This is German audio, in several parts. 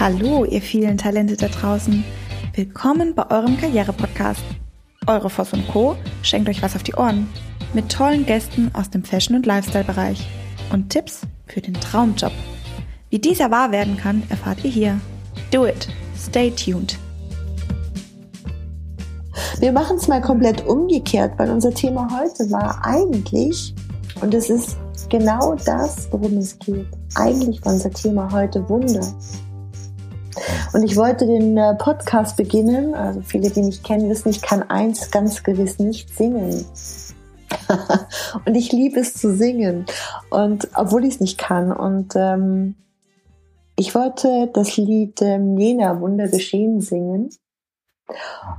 Hallo, ihr vielen Talente da draußen. Willkommen bei eurem Karriere-Podcast. Eure Voss und Co. schenkt euch was auf die Ohren. Mit tollen Gästen aus dem Fashion- und Lifestyle-Bereich. Und Tipps für den Traumjob. Wie dieser wahr werden kann, erfahrt ihr hier. Do it. Stay tuned. Wir machen es mal komplett umgekehrt, weil unser Thema heute war eigentlich, und es ist genau das, worum es geht. Eigentlich war unser Thema heute Wunder. Und ich wollte den äh, Podcast beginnen. Also viele, die mich kennen, wissen, ich kann eins ganz gewiss nicht singen. und ich liebe es zu singen. Und obwohl ich es nicht kann. Und ähm, ich wollte das Lied ähm, Jena Wunder geschehen singen.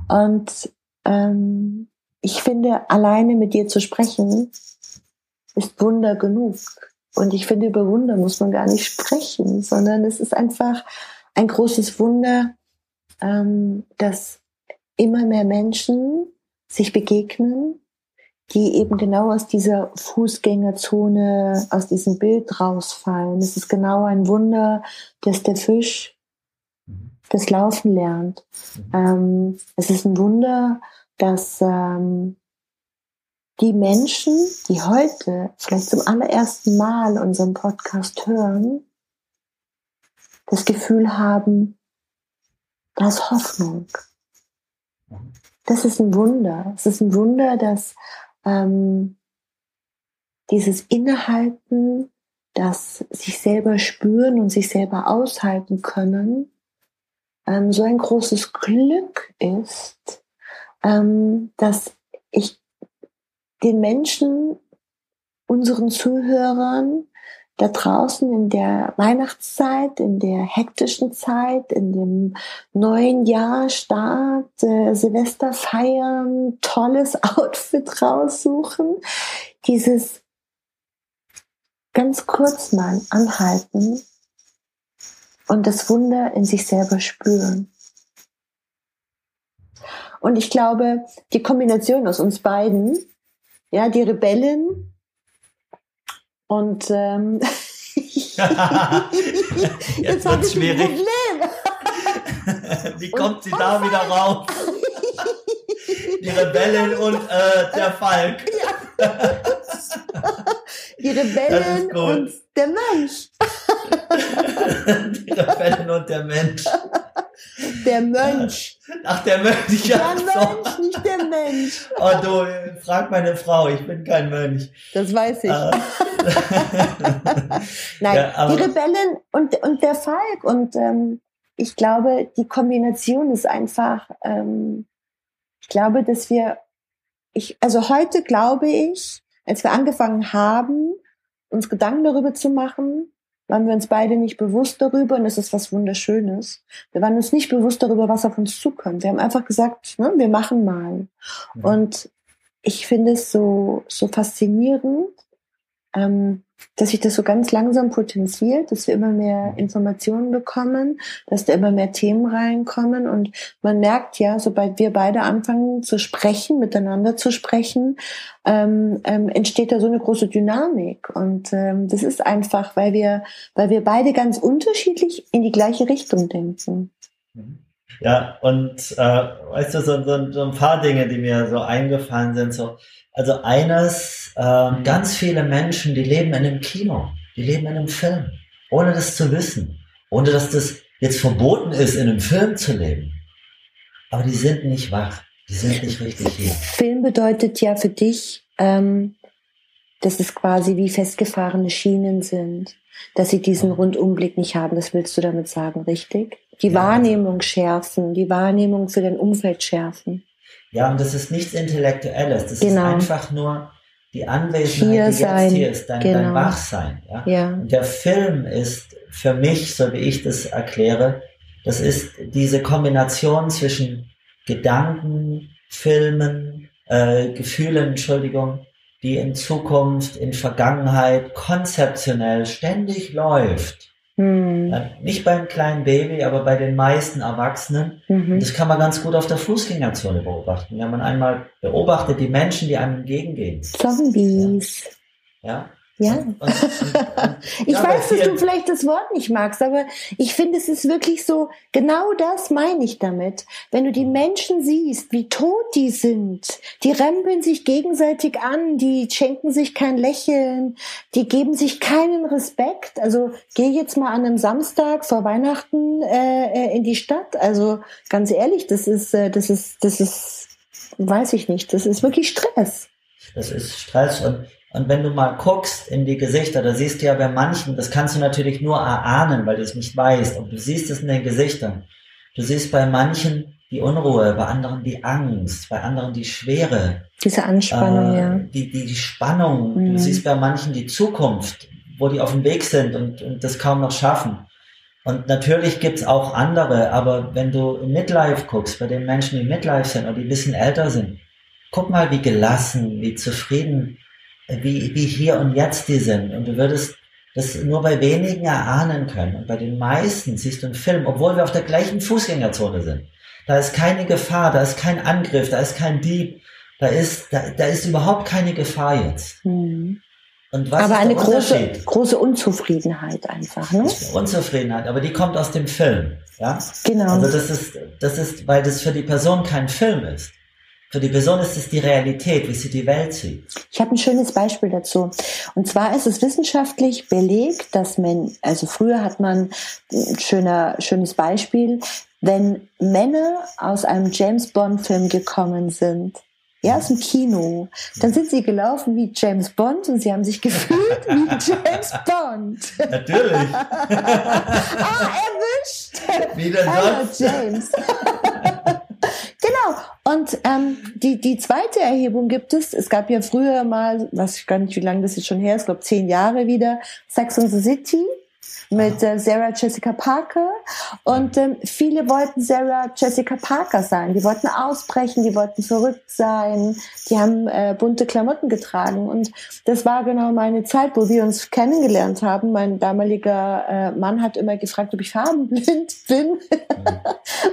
Und ähm, ich finde, alleine mit dir zu sprechen, ist Wunder genug. Und ich finde, über Wunder muss man gar nicht sprechen, sondern es ist einfach ein großes Wunder, ähm, dass immer mehr Menschen sich begegnen, die eben genau aus dieser Fußgängerzone, aus diesem Bild rausfallen. Es ist genau ein Wunder, dass der Fisch das Laufen lernt. Ähm, es ist ein Wunder, dass ähm, die Menschen, die heute vielleicht zum allerersten Mal unseren Podcast hören, das Gefühl haben, da ist Hoffnung. Das ist ein Wunder. Es ist ein Wunder, dass ähm, dieses Innehalten, das sich selber spüren und sich selber aushalten können, ähm, so ein großes Glück ist, ähm, dass ich den Menschen, unseren Zuhörern, da draußen in der Weihnachtszeit, in der hektischen Zeit, in dem neuen Jahr Start, äh, Silvester feiern, tolles Outfit raussuchen, dieses ganz kurz mal anhalten und das Wunder in sich selber spüren. Und ich glaube, die Kombination aus uns beiden, ja, die Rebellen und ähm, jetzt, wird schwierig. Wie kommt sie da wieder raus? Die Rebellen und äh, der Falk. Die Rebellen und der Mensch. Die Rebellen und der Mensch. Der Mönch. Ach, der Mönch. Ja, der Mönch, nicht der Mensch. Oh, du, frag meine Frau, ich bin kein Mönch. Das weiß ich. Äh. Nein, ja, die Rebellen und, und der Falk. Und ähm, ich glaube, die Kombination ist einfach, ähm, ich glaube, dass wir, ich, also heute glaube ich, als wir angefangen haben, uns Gedanken darüber zu machen, waren wir uns beide nicht bewusst darüber und es ist was Wunderschönes. Wir waren uns nicht bewusst darüber, was auf uns zukommt. Wir haben einfach gesagt, ne, wir machen mal. Mhm. Und ich finde es so, so faszinierend, ähm, dass sich das so ganz langsam potenziert, dass wir immer mehr mhm. Informationen bekommen, dass da immer mehr Themen reinkommen und man merkt ja, sobald wir beide anfangen zu sprechen, miteinander zu sprechen, ähm, ähm, entsteht da so eine große Dynamik und ähm, das ist einfach, weil wir, weil wir beide ganz unterschiedlich in die gleiche Richtung denken. Mhm. Ja, und äh, weißt du, so, so, so ein paar Dinge, die mir so eingefallen sind, so also eines, äh, ganz viele Menschen, die leben in einem Kino, die leben in einem Film, ohne das zu wissen, ohne dass das jetzt verboten ist, in einem Film zu leben. Aber die sind nicht wach, die sind nicht richtig hier. Film bedeutet ja für dich, ähm, dass es quasi wie festgefahrene Schienen sind, dass sie diesen Rundumblick nicht haben. Das willst du damit sagen, richtig? Die ja, Wahrnehmung schärfen, die Wahrnehmung für dein Umfeld schärfen. Ja, und das ist nichts Intellektuelles. Das genau. ist einfach nur die Anwesenheit, hier die sein. jetzt hier ist, dein, genau. dein Wachsein. Ja? ja. Und der Film ist für mich, so wie ich das erkläre, das ist diese Kombination zwischen Gedanken, Filmen, äh, Gefühlen, Entschuldigung, die in Zukunft, in Vergangenheit konzeptionell ständig läuft. Hm. Nicht beim kleinen Baby, aber bei den meisten Erwachsenen. Mhm. Das kann man ganz gut auf der Fußgängerzone beobachten. Wenn man einmal beobachtet, die Menschen, die einem entgegengehen. Zombies. Ja. Ja. Und, und, und, ich ja, weiß, dass du vielleicht das Wort nicht magst, aber ich finde, es ist wirklich so, genau das meine ich damit. Wenn du die Menschen siehst, wie tot die sind, die rempeln sich gegenseitig an, die schenken sich kein Lächeln, die geben sich keinen Respekt. Also geh jetzt mal an einem Samstag vor Weihnachten äh, äh in die Stadt. Also ganz ehrlich, das ist, äh, das ist, das ist, weiß ich nicht, das ist wirklich Stress. Das ist Stress und und wenn du mal guckst in die Gesichter, da siehst du ja bei manchen, das kannst du natürlich nur erahnen, weil du es nicht weißt, und du siehst es in den Gesichtern. Du siehst bei manchen die Unruhe, bei anderen die Angst, bei anderen die Schwere. Diese Anspannung, äh, ja. Die, die, die Spannung. Mhm. Du siehst bei manchen die Zukunft, wo die auf dem Weg sind und, und das kaum noch schaffen. Und natürlich gibt's auch andere, aber wenn du in Midlife guckst, bei den Menschen, die Midlife sind oder die ein bisschen älter sind, guck mal, wie gelassen, wie zufrieden wie, wie hier und jetzt die sind. Und du würdest das nur bei wenigen erahnen können. Und bei den meisten siehst du einen Film, obwohl wir auf der gleichen Fußgängerzone sind. Da ist keine Gefahr, da ist kein Angriff, da ist kein Dieb, da ist, da, da ist überhaupt keine Gefahr jetzt. Mhm. Und was aber eine große, große Unzufriedenheit einfach, ne? Unzufriedenheit, aber die kommt aus dem Film, ja? Genau. Also das ist, das ist, weil das für die Person kein Film ist. Für die Person ist es die Realität, wie sie die Welt sieht. Ich habe ein schönes Beispiel dazu. Und zwar ist es wissenschaftlich belegt, dass man, also früher hat man ein schöner, schönes Beispiel, wenn Männer aus einem James Bond Film gekommen sind, ja, aus dem Kino. Dann sind sie gelaufen wie James Bond und sie haben sich gefühlt wie James Bond. Natürlich. ah, erwischt. Wie denn sonst? James. Und ähm, die, die zweite Erhebung gibt es. Es gab ja früher mal, weiß ich gar nicht, wie lange das jetzt schon her ist, glaube zehn Jahre wieder, Sex and the City mit äh, Sarah Jessica Parker. Und ähm, viele wollten Sarah Jessica Parker sein. Die wollten ausbrechen, die wollten verrückt sein, die haben äh, bunte Klamotten getragen. Und das war genau meine Zeit, wo wir uns kennengelernt haben. Mein damaliger äh, Mann hat immer gefragt, ob ich farbenblind bin, mhm.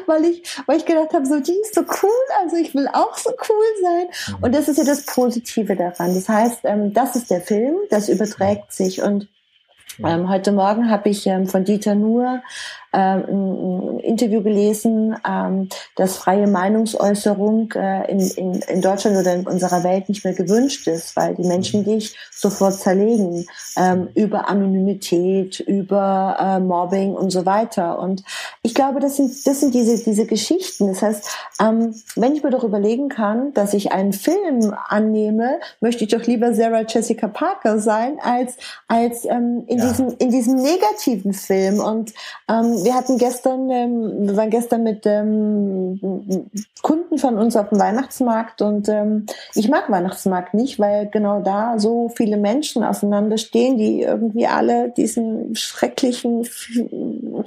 weil ich, weil ich gedacht habe, so die ist so cool, also ich will auch so cool sein. Mhm. Und das ist ja das Positive daran. Das heißt, ähm, das ist der Film, das überträgt sich und ähm, heute Morgen habe ich ähm, von Dieter Nuhr ähm, ein Interview gelesen, ähm, dass freie Meinungsäußerung äh, in, in, in Deutschland oder in unserer Welt nicht mehr gewünscht ist, weil die Menschen mhm. dich sofort zerlegen ähm, über Anonymität, über äh, Mobbing und so weiter. Und ich glaube, das sind, das sind diese, diese Geschichten. Das heißt, ähm, wenn ich mir doch überlegen kann, dass ich einen Film annehme, möchte ich doch lieber Sarah Jessica Parker sein, als, als in, diesem, in diesem negativen Film. Und ähm, wir hatten gestern, ähm, wir waren gestern mit ähm, Kunden von uns auf dem Weihnachtsmarkt und ähm, ich mag Weihnachtsmarkt nicht, weil genau da so viele Menschen aufeinander stehen, die irgendwie alle diesen schrecklichen,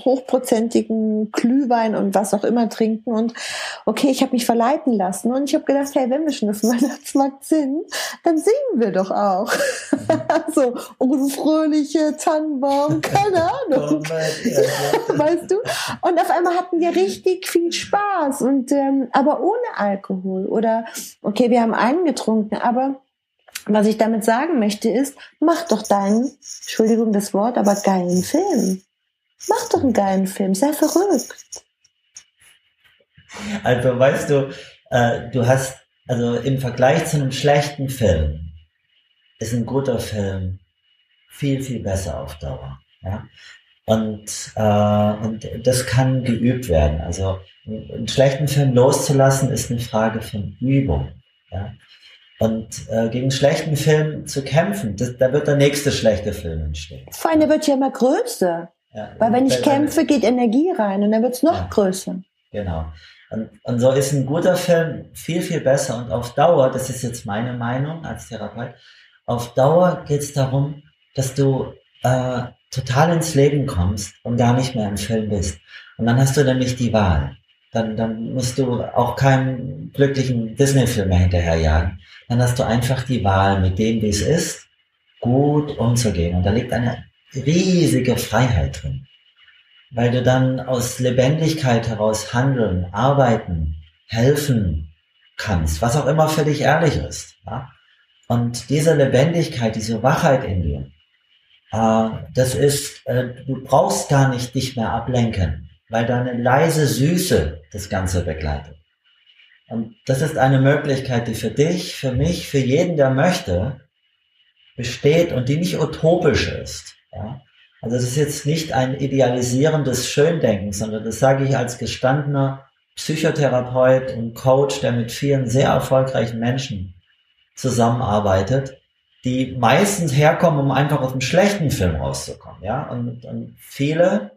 hochprozentigen Glühwein und was auch immer trinken und okay, ich habe mich verleiten lassen und ich habe gedacht, hey, wenn wir schon auf dem Weihnachtsmarkt sind, dann singen wir doch auch. so, unsere fröhliche Tannenbaum, keine Ahnung. Weißt du? Und auf einmal hatten wir richtig viel Spaß und ähm, aber ohne Alkohol oder okay, wir haben einen getrunken, aber was ich damit sagen möchte ist, mach doch deinen, Entschuldigung das Wort, aber geilen Film. Mach doch einen geilen Film, sei verrückt. Also weißt du, äh, du hast, also im Vergleich zu einem schlechten Film, ist ein guter Film viel, viel besser auf Dauer. Ja? Und, äh, und das kann geübt werden. Also einen schlechten Film loszulassen, ist eine Frage von Übung. Ja? Und äh, gegen einen schlechten Film zu kämpfen, das, da wird der nächste schlechte Film entstehen. Vor allem, der wird ja immer größer. Ja, Weil wenn ich kämpfe, geht Energie rein und dann wird es noch ja, größer. Genau. Und, und so ist ein guter Film viel, viel besser. Und auf Dauer, das ist jetzt meine Meinung als Therapeut, auf Dauer geht es darum, dass du äh, total ins Leben kommst und gar nicht mehr im Film bist. Und dann hast du nämlich die Wahl. Dann, dann musst du auch keinen glücklichen Disney-Film mehr hinterherjagen. Dann hast du einfach die Wahl, mit dem, wie es ist, gut umzugehen. Und da liegt eine riesige Freiheit drin. Weil du dann aus Lebendigkeit heraus handeln, arbeiten, helfen kannst, was auch immer für dich ehrlich ist. Ja? Und diese Lebendigkeit, diese Wachheit in dir, äh, das ist, äh, du brauchst gar nicht dich mehr ablenken, weil deine leise Süße das Ganze begleitet. Und das ist eine Möglichkeit, die für dich, für mich, für jeden, der möchte, besteht und die nicht utopisch ist. Ja? Also es ist jetzt nicht ein idealisierendes Schöndenken, sondern das sage ich als gestandener Psychotherapeut und Coach, der mit vielen sehr erfolgreichen Menschen zusammenarbeitet, die meistens herkommen, um einfach aus einem schlechten Film rauszukommen. Ja? Und, und viele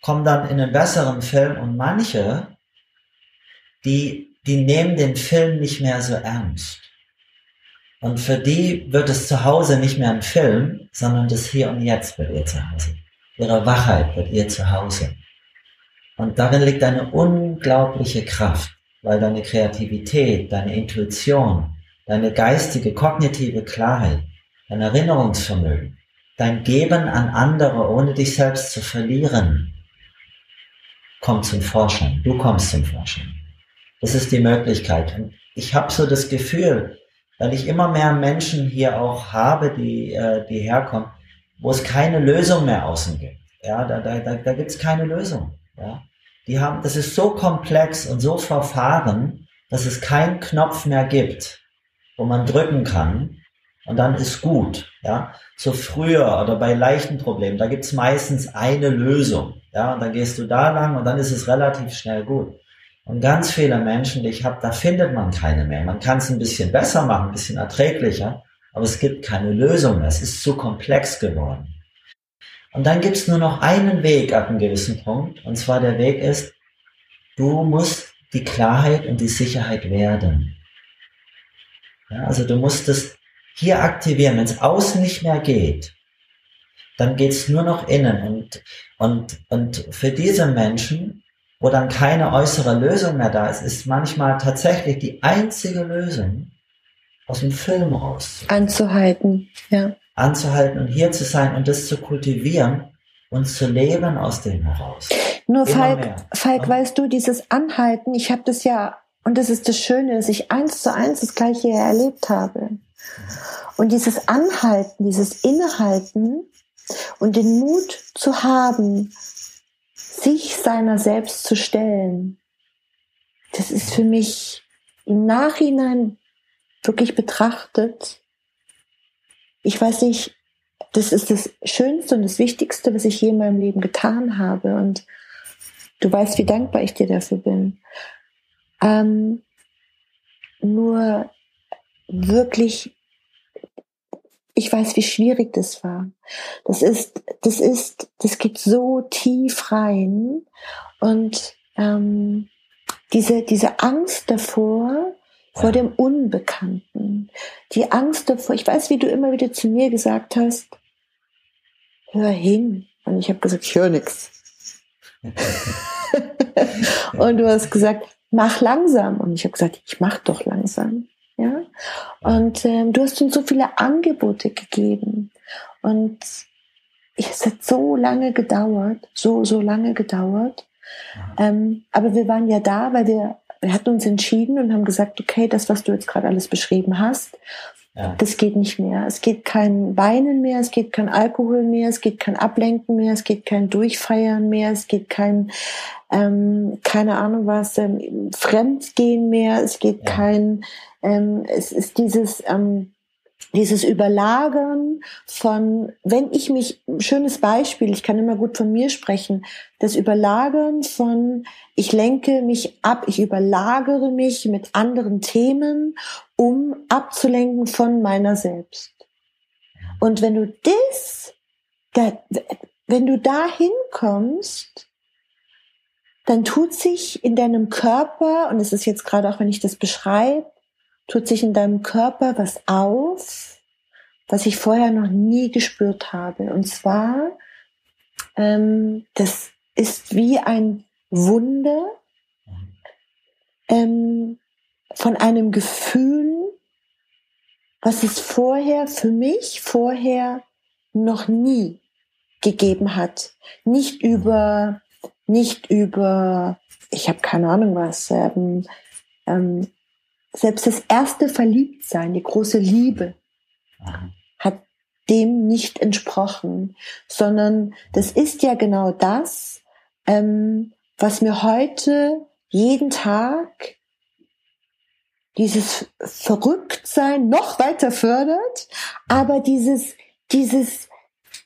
kommen dann in einen besseren Film und manche, die, die nehmen den Film nicht mehr so ernst. Und für die wird es zu Hause nicht mehr ein Film, sondern das Hier und Jetzt wird ihr zu Hause. Ihre Wachheit wird ihr zu Hause. Und darin liegt eine unglaubliche Kraft, weil deine Kreativität, deine Intuition, deine geistige, kognitive Klarheit, dein Erinnerungsvermögen, dein Geben an andere, ohne dich selbst zu verlieren, kommt zum Vorschein. Du kommst zum Vorschein. Das ist die Möglichkeit. Und ich habe so das Gefühl, weil ich immer mehr Menschen hier auch habe, die, äh, die herkommen, wo es keine Lösung mehr außen gibt. Ja, da, da, da, da gibt es keine Lösung. Ja. Die haben, das ist so komplex und so verfahren, dass es keinen Knopf mehr gibt, wo man drücken kann und dann ist gut. Ja, so früher oder bei leichten Problemen, da gibt es meistens eine Lösung. Ja, und dann gehst du da lang und dann ist es relativ schnell gut. Und ganz viele Menschen, die ich habe, da findet man keine mehr. Man kann es ein bisschen besser machen, ein bisschen erträglicher, aber es gibt keine Lösung mehr. Es ist zu komplex geworden. Und dann gibt es nur noch einen Weg ab einem gewissen Punkt, und zwar der Weg ist, du musst die Klarheit und die Sicherheit werden. Ja, also du musst es hier aktivieren. Wenn es außen nicht mehr geht, dann geht es nur noch innen. Und, und, und für diese Menschen wo dann keine äußere Lösung mehr da ist, ist manchmal tatsächlich die einzige Lösung, aus dem Film raus. Anzuhalten, ja. Anzuhalten und hier zu sein und das zu kultivieren und zu leben aus dem heraus. Nur Immer Falk, mehr. Falk, ja? weißt du, dieses Anhalten, ich habe das ja, und das ist das Schöne, dass ich eins zu eins das Gleiche erlebt habe. Und dieses Anhalten, dieses Innehalten und den Mut zu haben, sich seiner selbst zu stellen, das ist für mich im Nachhinein wirklich betrachtet, ich weiß nicht, das ist das Schönste und das Wichtigste, was ich je in meinem Leben getan habe. Und du weißt, wie dankbar ich dir dafür bin. Ähm, nur wirklich ich weiß, wie schwierig das war. Das ist, das ist, das geht so tief rein und ähm, diese diese Angst davor vor dem Unbekannten, die Angst davor. Ich weiß, wie du immer wieder zu mir gesagt hast: Hör hin. Und ich habe gesagt, ich höre nichts. und du hast gesagt, mach langsam. Und ich habe gesagt, ich mach doch langsam. Ja? Und ähm, du hast uns so viele Angebote gegeben. Und es hat so lange gedauert, so, so lange gedauert. Ähm, aber wir waren ja da, weil wir, wir hatten uns entschieden und haben gesagt, okay, das, was du jetzt gerade alles beschrieben hast, ja. das geht nicht mehr. Es geht kein Weinen mehr, es geht kein Alkohol mehr, es geht kein Ablenken mehr, es geht kein Durchfeiern mehr, es geht kein, ähm, keine Ahnung was, ähm, Fremdgehen mehr, es geht ja. kein ähm, es ist dieses, ähm, dieses Überlagern von, wenn ich mich, schönes Beispiel, ich kann immer gut von mir sprechen, das Überlagern von, ich lenke mich ab, ich überlagere mich mit anderen Themen, um abzulenken von meiner selbst. Und wenn du das, da, wenn du da hinkommst, dann tut sich in deinem Körper, und es ist jetzt gerade auch, wenn ich das beschreibe, tut sich in deinem Körper was auf, was ich vorher noch nie gespürt habe. Und zwar, ähm, das ist wie ein Wunder ähm, von einem Gefühl, was es vorher für mich vorher noch nie gegeben hat. Nicht über, nicht über, ich habe keine Ahnung was, ähm, ähm, selbst das erste Verliebtsein, die große Liebe, hat dem nicht entsprochen, sondern das ist ja genau das, ähm, was mir heute jeden Tag dieses Verrücktsein noch weiter fördert, aber dieses, dieses,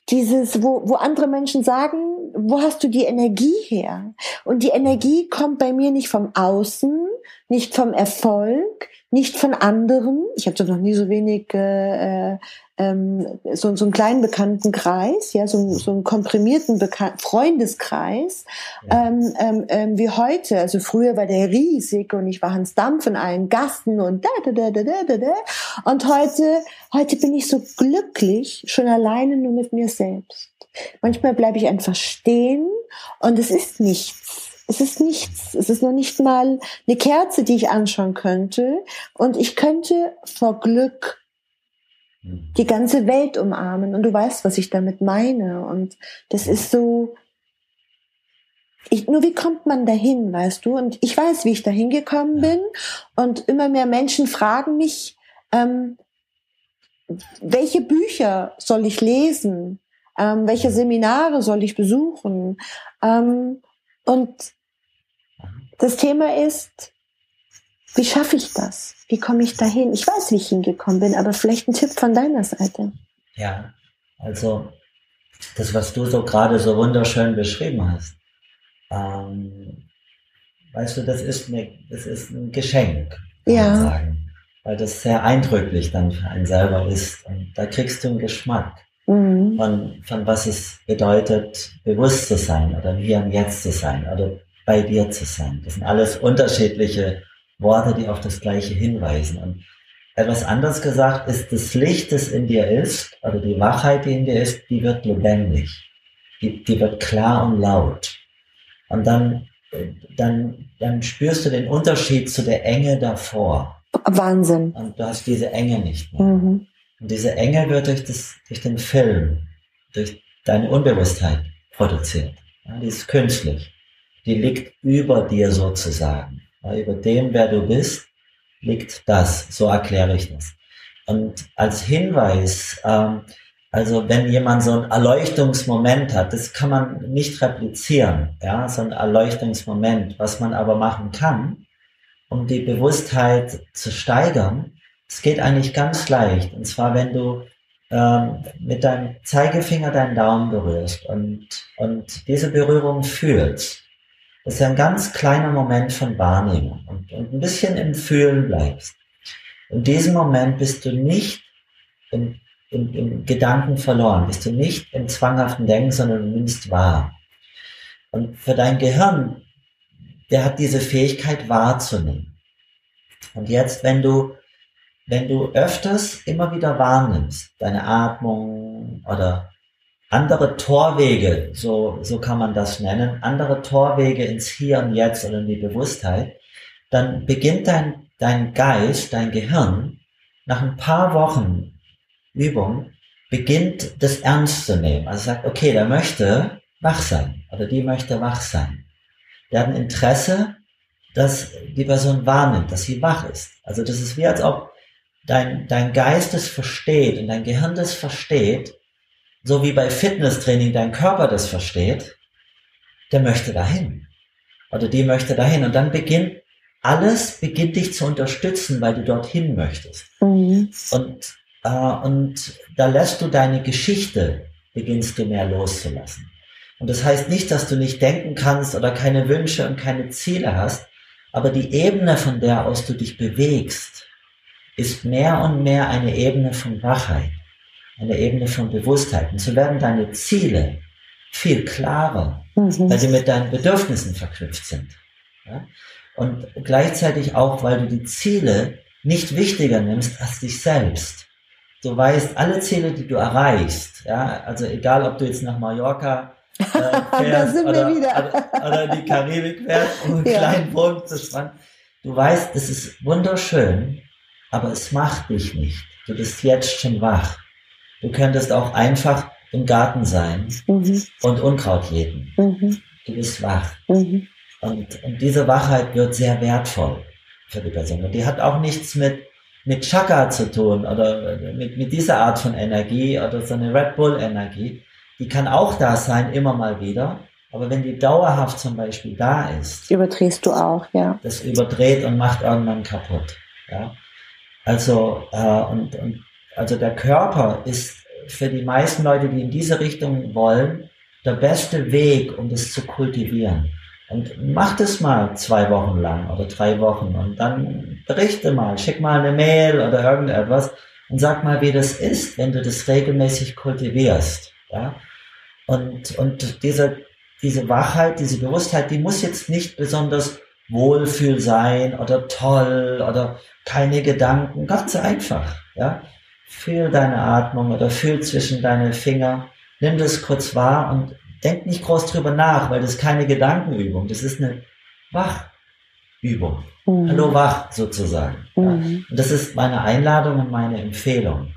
dieses, wo, wo andere Menschen sagen, wo hast du die Energie her? Und die Energie kommt bei mir nicht vom Außen, nicht vom Erfolg, nicht von anderen. Ich habe noch nie so wenig äh, ähm, so, so einen kleinen bekannten Kreis, ja, so, so einen komprimierten Bekan Freundeskreis ja. ähm, ähm, ähm, wie heute. Also früher war der riesig und ich war Hans Dampf in allen Gasten und da da da da da da. da. Und heute, heute bin ich so glücklich, schon alleine nur mit mir selbst. Manchmal bleibe ich einfach stehen und es ist nichts. Es ist nichts. Es ist noch nicht mal eine Kerze, die ich anschauen könnte. Und ich könnte vor Glück die ganze Welt umarmen. Und du weißt, was ich damit meine. Und das ist so, ich, nur wie kommt man dahin, weißt du? Und ich weiß, wie ich dahin gekommen bin. Und immer mehr Menschen fragen mich, ähm, welche Bücher soll ich lesen? Ähm, welche Seminare soll ich besuchen? Ähm, und das Thema ist, wie schaffe ich das? Wie komme ich dahin? Ich weiß, wie ich hingekommen bin, aber vielleicht ein Tipp von deiner Seite. Ja, also das, was du so gerade so wunderschön beschrieben hast, ähm, weißt du, das ist, eine, das ist ein Geschenk, kann ja. man sagen, weil das sehr eindrücklich dann für einen selber ist. Und da kriegst du einen Geschmack mhm. von, von was es bedeutet, bewusst zu sein oder hier und jetzt zu sein oder bei dir zu sein. Das sind alles unterschiedliche Worte, die auf das Gleiche hinweisen. Und etwas anders gesagt ist, das Licht, das in dir ist, oder die Wachheit, die in dir ist, die wird lebendig. Die, die wird klar und laut. Und dann, dann, dann spürst du den Unterschied zu der Enge davor. Wahnsinn. Und du hast diese Enge nicht mehr. Mhm. Und diese Enge wird durch, das, durch den Film, durch deine Unbewusstheit produziert. Ja, die ist künstlich. Die liegt über dir sozusagen über dem, wer du bist, liegt das. So erkläre ich das. Und als Hinweis, ähm, also wenn jemand so ein Erleuchtungsmoment hat, das kann man nicht replizieren, ja, so ein Erleuchtungsmoment. Was man aber machen kann, um die Bewusstheit zu steigern, es geht eigentlich ganz leicht. Und zwar, wenn du ähm, mit deinem Zeigefinger deinen Daumen berührst und, und diese Berührung fühlst, das ist ja ein ganz kleiner Moment von Wahrnehmung und, und ein bisschen im Fühlen bleibst. In diesem Moment bist du nicht im, im, im Gedanken verloren, bist du nicht im zwanghaften Denken, sondern du nimmst wahr. Und für dein Gehirn, der hat diese Fähigkeit wahrzunehmen. Und jetzt, wenn du, wenn du öfters immer wieder wahrnimmst, deine Atmung oder andere Torwege, so, so kann man das nennen, andere Torwege ins Hier und Jetzt oder in die Bewusstheit, dann beginnt dein, dein Geist, dein Gehirn, nach ein paar Wochen Übung, beginnt das ernst zu nehmen. Also sagt, okay, der möchte wach sein oder die möchte wach sein. Der hat ein Interesse, dass die Person wahrnimmt, dass sie wach ist. Also das ist wie als ob dein, dein Geist es versteht und dein Gehirn das versteht, so wie bei Fitnesstraining dein Körper das versteht, der möchte dahin. Oder die möchte dahin. Und dann beginnt, alles beginnt dich zu unterstützen, weil du dorthin möchtest. Mhm. Und, äh, und da lässt du deine Geschichte, beginnst du mehr loszulassen. Und das heißt nicht, dass du nicht denken kannst oder keine Wünsche und keine Ziele hast, aber die Ebene, von der aus du dich bewegst, ist mehr und mehr eine Ebene von Wachheit eine Ebene von Bewusstheit. Und so werden deine Ziele viel klarer, mhm. weil sie mit deinen Bedürfnissen verknüpft sind. Ja? Und gleichzeitig auch, weil du die Ziele nicht wichtiger nimmst als dich selbst. Du weißt, alle Ziele, die du erreichst, ja, also egal, ob du jetzt nach Mallorca äh, fährst oder, oder, oder, die Karibik fährst, um einen ja. kleinen Bogen zu spannen, du weißt, es ist wunderschön, aber es macht dich nicht. Du bist jetzt schon wach. Du könntest auch einfach im Garten sein mhm. und Unkraut jäten. Mhm. Du bist wach. Mhm. Und, und diese Wachheit wird sehr wertvoll für die Person. Und die hat auch nichts mit, mit Chakra zu tun oder mit, mit dieser Art von Energie oder so eine Red Bull Energie. Die kann auch da sein, immer mal wieder. Aber wenn die dauerhaft zum Beispiel da ist. Überdrehst du auch, ja. Das überdreht und macht irgendwann kaputt. Ja. Also, äh, und, und, also der Körper ist für die meisten Leute, die in diese Richtung wollen, der beste Weg, um das zu kultivieren. Und mach das mal zwei Wochen lang oder drei Wochen und dann berichte mal, schick mal eine Mail oder irgendetwas und sag mal, wie das ist, wenn du das regelmäßig kultivierst. Ja? Und, und diese, diese Wachheit, diese Bewusstheit, die muss jetzt nicht besonders Wohlfühl sein oder toll oder keine Gedanken, ganz einfach. Ja? Fühl deine Atmung oder fühl zwischen deine Finger, nimm das kurz wahr und Denk nicht groß drüber nach, weil das ist keine Gedankenübung. Das ist eine Wachübung. Mhm. Hallo wach sozusagen. Mhm. Ja. Und das ist meine Einladung und meine Empfehlung.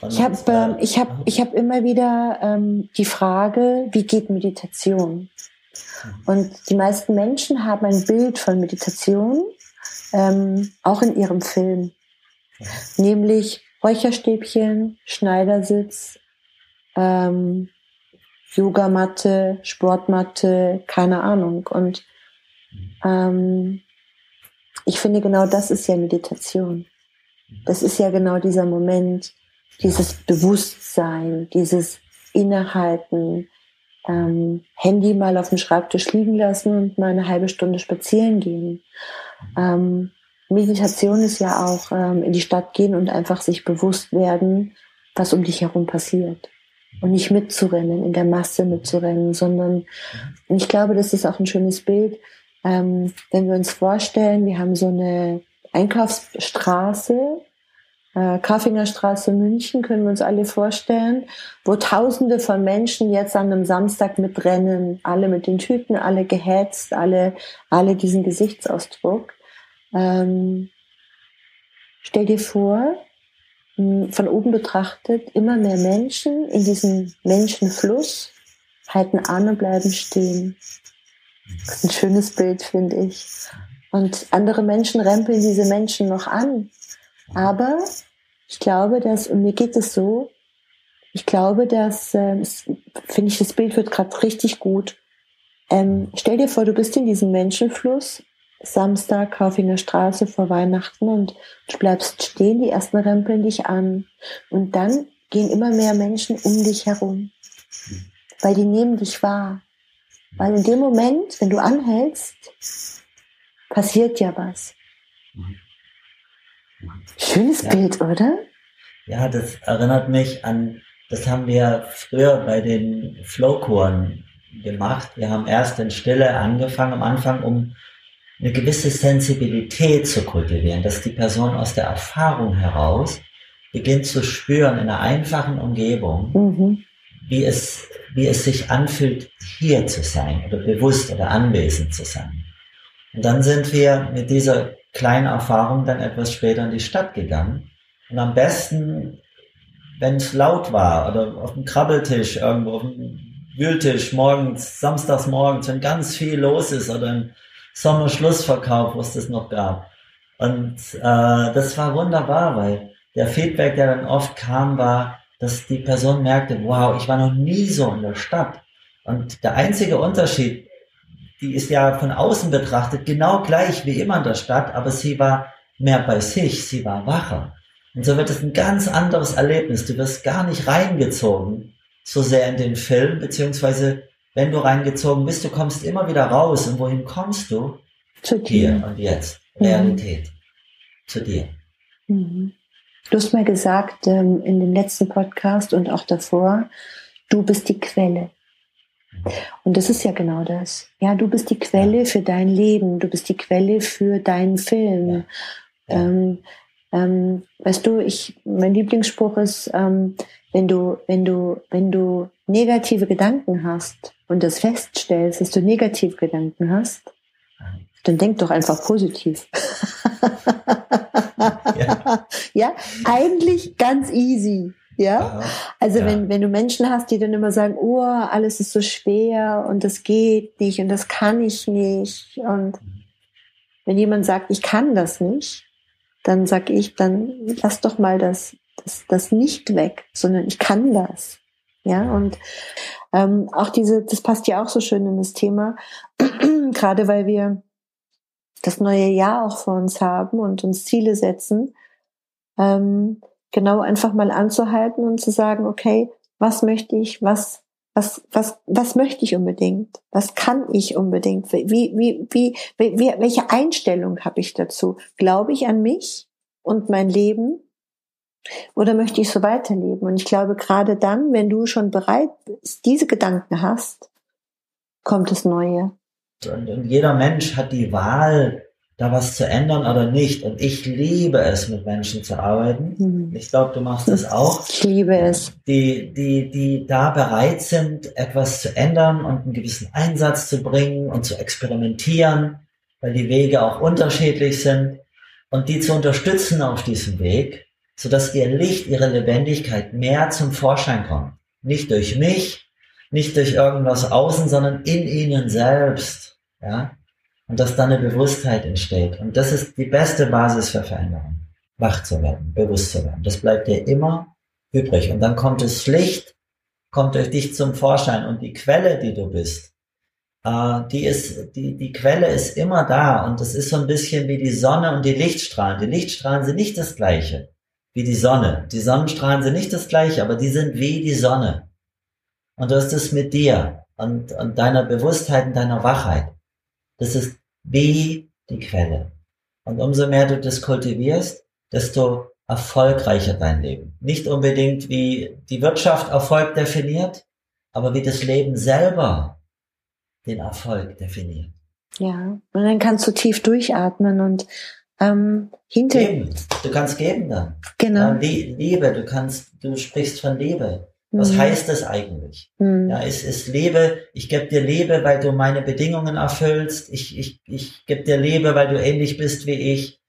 Und ich habe äh, ich hab, ich hab immer wieder ähm, die Frage, wie geht Meditation? Mhm. Und die meisten Menschen haben ein Bild von Meditation, ähm, auch in ihrem Film. Ja. Nämlich Räucherstäbchen, Schneidersitz, ähm, Yogamatte, Sportmatte, keine Ahnung. Und ähm, ich finde genau das ist ja Meditation. Das ist ja genau dieser Moment, dieses Bewusstsein, dieses Innehalten, ähm, Handy mal auf dem Schreibtisch liegen lassen und mal eine halbe Stunde spazieren gehen. Ähm, Meditation ist ja auch ähm, in die Stadt gehen und einfach sich bewusst werden, was um dich herum passiert und nicht mitzurennen, in der Masse mitzurennen, sondern und ich glaube, das ist auch ein schönes Bild, ähm, wenn wir uns vorstellen, wir haben so eine Einkaufsstraße, äh, Kafingerstraße München, können wir uns alle vorstellen, wo Tausende von Menschen jetzt an einem Samstag mitrennen, alle mit den Tüten, alle gehetzt, alle, alle diesen Gesichtsausdruck. Ähm, stell dir vor, von oben betrachtet immer mehr Menschen in diesem Menschenfluss halten an und bleiben stehen. Ein schönes Bild, finde ich. Und andere Menschen rempeln diese Menschen noch an. Aber ich glaube, dass, und mir geht es so, ich glaube, dass, äh, finde ich, das Bild wird gerade richtig gut. Ähm, stell dir vor, du bist in diesem Menschenfluss Samstag Kaufinger Straße vor Weihnachten und du bleibst stehen, die ersten rempeln dich an. Und dann gehen immer mehr Menschen um dich herum, weil die nehmen dich wahr. Weil in dem Moment, wenn du anhältst, passiert ja was. Schönes ja. Bild, oder? Ja, das erinnert mich an, das haben wir früher bei den Flowkuren gemacht. Wir haben erst in Stille angefangen am Anfang, um eine gewisse Sensibilität zu kultivieren, dass die Person aus der Erfahrung heraus beginnt zu spüren in einer einfachen Umgebung, mhm. wie, es, wie es sich anfühlt, hier zu sein oder bewusst oder anwesend zu sein. Und dann sind wir mit dieser kleinen Erfahrung dann etwas später in die Stadt gegangen. Und am besten, wenn es laut war oder auf dem Krabbeltisch irgendwo, auf dem Wühltisch morgens, samstags morgens, wenn ganz viel los ist oder ein Sommerschlussverkauf, wo es das noch gab. Und äh, das war wunderbar, weil der Feedback, der dann oft kam, war, dass die Person merkte, wow, ich war noch nie so in der Stadt. Und der einzige Unterschied, die ist ja von außen betrachtet genau gleich wie immer in der Stadt, aber sie war mehr bei sich, sie war wacher. Und so wird es ein ganz anderes Erlebnis. Du wirst gar nicht reingezogen, so sehr in den Film, beziehungsweise wenn du reingezogen bist, du kommst immer wieder raus. Und wohin kommst du? Zu dir. Hier und jetzt. Realität. Mhm. Zu dir. Mhm. Du hast mal gesagt ähm, in dem letzten Podcast und auch davor, du bist die Quelle. Und das ist ja genau das. Ja, du bist die Quelle für dein Leben, du bist die Quelle für deinen Film. Ja. Ja. Ähm, ähm, weißt du, ich, mein Lieblingsspruch ist, ähm, wenn du, wenn du, wenn du negative Gedanken hast und das feststellst, dass du negative Gedanken hast, dann denk doch einfach positiv. ja. ja, eigentlich ganz easy. Ja, also ja. wenn, wenn du Menschen hast, die dann immer sagen, oh, alles ist so schwer und das geht nicht und das kann ich nicht und wenn jemand sagt, ich kann das nicht, dann sag ich, dann lass doch mal das, das, das nicht weg, sondern ich kann das. Ja, und ähm, auch diese, das passt ja auch so schön in das Thema, gerade weil wir das neue Jahr auch vor uns haben und uns Ziele setzen, ähm, genau einfach mal anzuhalten und zu sagen, okay, was möchte ich, was, was, was, was möchte ich unbedingt? Was kann ich unbedingt? Wie, wie, wie, wie, welche Einstellung habe ich dazu? Glaube ich an mich und mein Leben? Oder möchte ich so weiterleben? Und ich glaube, gerade dann, wenn du schon bereit bist, diese Gedanken hast, kommt das Neue. Und, und jeder Mensch hat die Wahl, da was zu ändern oder nicht. Und ich liebe es, mit Menschen zu arbeiten. Mhm. Ich glaube, du machst es auch. Ich liebe es. Die, die, die da bereit sind, etwas zu ändern und einen gewissen Einsatz zu bringen und zu experimentieren, weil die Wege auch unterschiedlich sind und die zu unterstützen auf diesem Weg, sodass ihr Licht, ihre Lebendigkeit mehr zum Vorschein kommt. Nicht durch mich, nicht durch irgendwas außen, sondern in ihnen selbst. Ja? Und dass dann eine Bewusstheit entsteht. Und das ist die beste Basis für Veränderung. Wach zu werden, bewusst zu werden. Das bleibt dir immer übrig. Und dann kommt das Licht, kommt durch dich zum Vorschein. Und die Quelle, die du bist, äh, die ist, die, die Quelle ist immer da. Und das ist so ein bisschen wie die Sonne und die Lichtstrahlen. Die Lichtstrahlen sind nicht das gleiche wie die Sonne. Die Sonnenstrahlen sind nicht das gleiche, aber die sind wie die Sonne. Und du hast es mit dir und, und deiner Bewusstheit und deiner Wachheit. Das ist wie die Quelle. Und umso mehr du das kultivierst, desto erfolgreicher dein Leben. Nicht unbedingt wie die Wirtschaft Erfolg definiert, aber wie das Leben selber den Erfolg definiert. Ja, und dann kannst du tief durchatmen und ähm, hinter. Geben. Du kannst geben dann. Genau. Ja, Liebe, du kannst, du sprichst von Liebe. Was mhm. heißt das eigentlich? Mhm. Ja, es ist Liebe, ich gebe dir Liebe, weil du meine Bedingungen erfüllst, ich, ich, ich gebe dir Liebe, weil du ähnlich bist wie ich.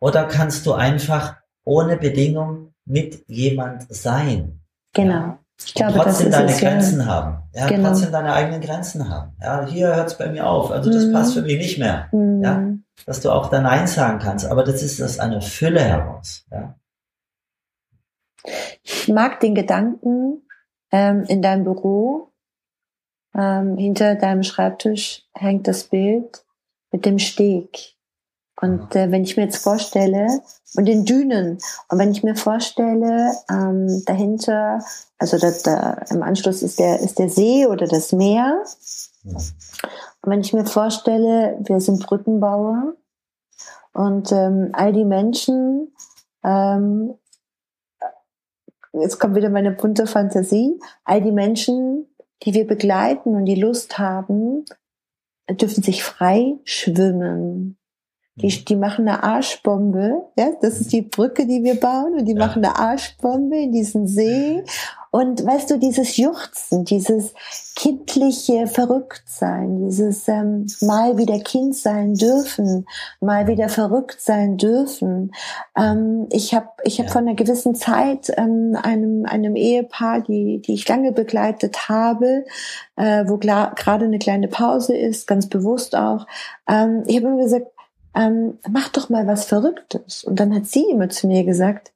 Oder kannst du einfach ohne Bedingung mit jemand sein? Genau. Ja? Ich glaube, und trotzdem deine es, Grenzen ja. haben. Ja, genau. trotzdem deine eigenen Grenzen haben. Ja, hier hört es bei mir auf. Also das mhm. passt für mich nicht mehr. Mhm. Ja, dass du auch da Nein sagen kannst. Aber das ist aus einer Fülle heraus. Ja. Ich mag den Gedanken, ähm, in deinem Büro, ähm, hinter deinem Schreibtisch hängt das Bild mit dem Steg. Und äh, wenn ich mir jetzt vorstelle, und den Dünen, und wenn ich mir vorstelle, ähm, dahinter, also da, da, im Anschluss ist der, ist der See oder das Meer. Und wenn ich mir vorstelle, wir sind Brückenbauer und ähm, all die Menschen ähm, jetzt kommt wieder meine bunte Fantasie, all die Menschen, die wir begleiten und die Lust haben, dürfen sich frei schwimmen. Die, mhm. die machen eine Arschbombe, ja, das ist die Brücke, die wir bauen, und die ja. machen eine Arschbombe in diesen See und weißt du, dieses Juchzen, dieses kindliche Verrücktsein, dieses ähm, mal wieder Kind sein dürfen, mal wieder verrückt sein dürfen. Ähm, ich habe ich hab ja. vor einer gewissen Zeit ähm, einem, einem Ehepaar, die, die ich lange begleitet habe, äh, wo gerade eine kleine Pause ist, ganz bewusst auch, ähm, ich habe immer gesagt, ähm, mach doch mal was Verrücktes. Und dann hat sie immer zu mir gesagt,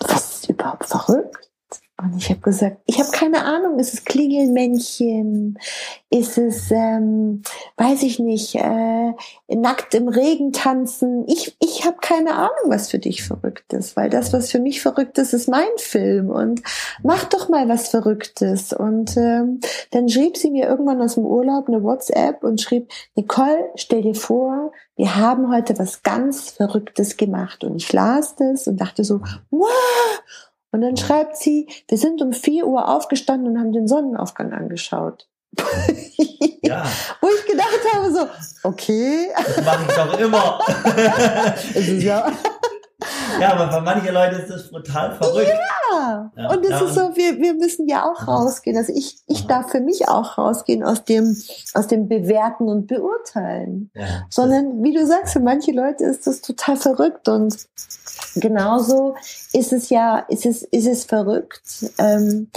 was ist überhaupt verrückt? Und ich habe gesagt, ich habe keine Ahnung, ist es Klingelmännchen? Ist es, ähm, weiß ich nicht, äh, nackt im Regen tanzen? Ich, ich habe keine Ahnung, was für dich verrückt ist, weil das, was für mich verrückt ist, ist mein Film. Und mach doch mal was Verrücktes. Und ähm, dann schrieb sie mir irgendwann aus dem Urlaub eine WhatsApp und schrieb, Nicole, stell dir vor, wir haben heute was ganz Verrücktes gemacht. Und ich las das und dachte so, wow! Und dann schreibt sie, wir sind um vier Uhr aufgestanden und haben den Sonnenaufgang angeschaut. Ja. Wo ich gedacht habe, so, okay. Das mache ich doch immer. ist ja. ja, aber für manche Leute ist das brutal verrückt. Ja, ja. und es ja, ist so, wir, wir müssen ja auch rausgehen. Also ich, ich darf für mich auch rausgehen aus dem, aus dem Bewerten und Beurteilen. Ja, Sondern, wie du sagst, für manche Leute ist das total verrückt und genauso ist es ja, ist es, ist es verrückt, ähm,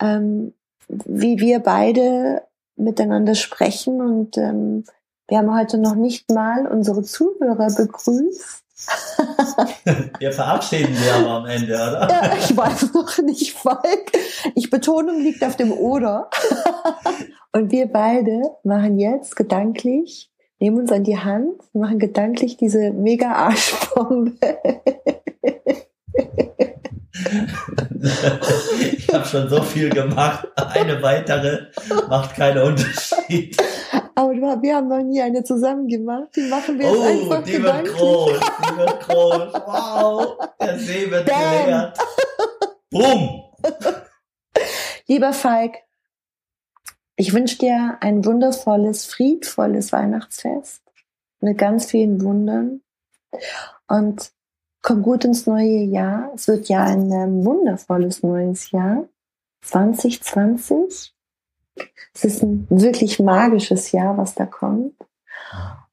ähm, wie wir beide miteinander sprechen und ähm, wir haben heute noch nicht mal unsere Zuhörer begrüßt. Wir verabschieden Sie aber am Ende, oder? Ja, ich weiß noch nicht, Falk. Ich Betonung liegt auf dem Oder. Und wir beide machen jetzt gedanklich, nehmen uns an die Hand, machen gedanklich diese mega Arschbombe. ich habe schon so viel gemacht. Eine weitere macht keinen Unterschied. Aber wir haben noch nie eine zusammen gemacht. Die machen wir jetzt oh, einfach die wird groß. Die wird groß. Wow. Der See wird Bam. geleert. Boom. Lieber Falk, ich wünsche dir ein wundervolles, friedvolles Weihnachtsfest mit ganz vielen Wundern. Und komm gut ins neue Jahr. Es wird ja ein ähm, wundervolles neues Jahr. 2020. Es ist ein wirklich magisches Jahr, was da kommt.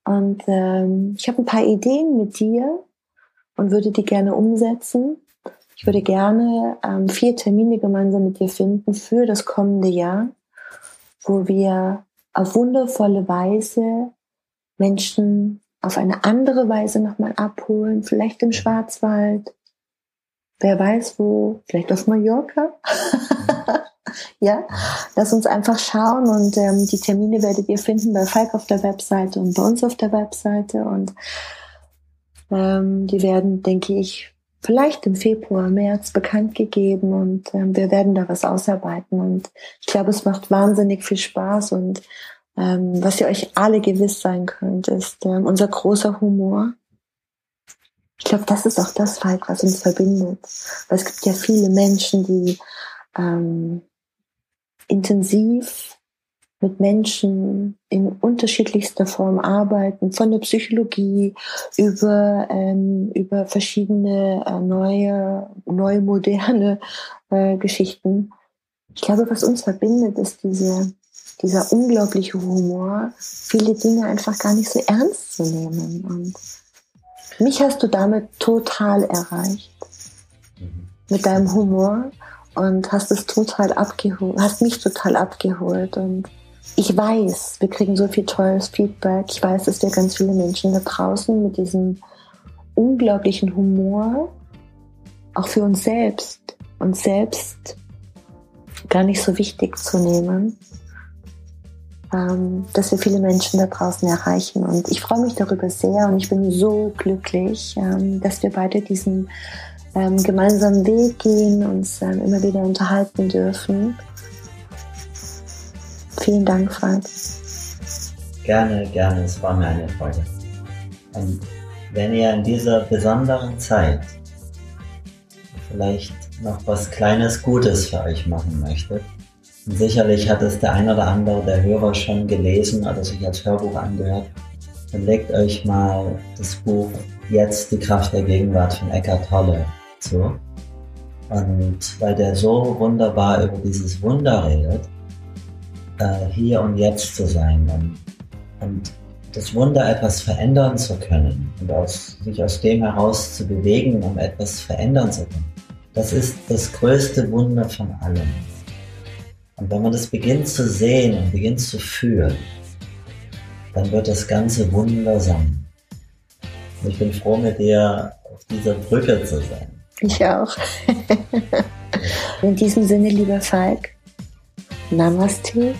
Und ähm, ich habe ein paar Ideen mit dir und würde die gerne umsetzen. Ich würde gerne ähm, vier Termine gemeinsam mit dir finden für das kommende Jahr, wo wir auf wundervolle Weise Menschen auf eine andere Weise nochmal abholen, vielleicht im Schwarzwald, wer weiß wo, vielleicht auf Mallorca. ja, lass uns einfach schauen und ähm, die Termine werdet ihr finden bei Falk auf der Webseite und bei uns auf der Webseite und ähm, die werden, denke ich, vielleicht im Februar, März bekannt gegeben und ähm, wir werden da was ausarbeiten und ich glaube, es macht wahnsinnig viel Spaß und ähm, was ihr euch alle gewiss sein könnt, ist ähm, unser großer Humor. Ich glaube, das ist auch das, Falk, was uns verbindet. Weil es gibt ja viele Menschen, die ähm, intensiv mit Menschen in unterschiedlichster Form arbeiten, von der Psychologie über, ähm, über verschiedene äh, neue, neue moderne äh, Geschichten. Ich glaube, was uns verbindet, ist diese, dieser unglaubliche Humor, viele Dinge einfach gar nicht so ernst zu nehmen. Und mich hast du damit total erreicht. Mit deinem Humor und hast es total abgeholt, hast mich total abgeholt und ich weiß, wir kriegen so viel tolles Feedback. Ich weiß, dass wir ganz viele Menschen da draußen mit diesem unglaublichen Humor auch für uns selbst, uns selbst gar nicht so wichtig zu nehmen, ähm, dass wir viele Menschen da draußen erreichen. Und ich freue mich darüber sehr und ich bin so glücklich, ähm, dass wir beide diesen ähm, gemeinsamen Weg gehen, uns immer wieder unterhalten dürfen. Vielen Dank, Frank. Gerne, gerne. Es war mir eine Freude. Und wenn ihr in dieser besonderen Zeit vielleicht noch was Kleines Gutes für euch machen möchtet, sicherlich hat es der ein oder andere der Hörer schon gelesen oder sich als Hörbuch angehört. Dann legt euch mal das Buch Jetzt die Kraft der Gegenwart von Eckhart Tolle zu. Und weil der so wunderbar über dieses Wunder redet, äh, hier und jetzt zu sein und, und das Wunder etwas verändern zu können und aus, sich aus dem heraus zu bewegen, um etwas verändern zu können. Das ist das größte Wunder von allem. Und wenn man das beginnt zu sehen und beginnt zu fühlen, dann wird das Ganze wundersam. Und ich bin froh, mit dir auf dieser Brücke zu sein. Ich auch. In diesem Sinne, lieber Falk, Namaste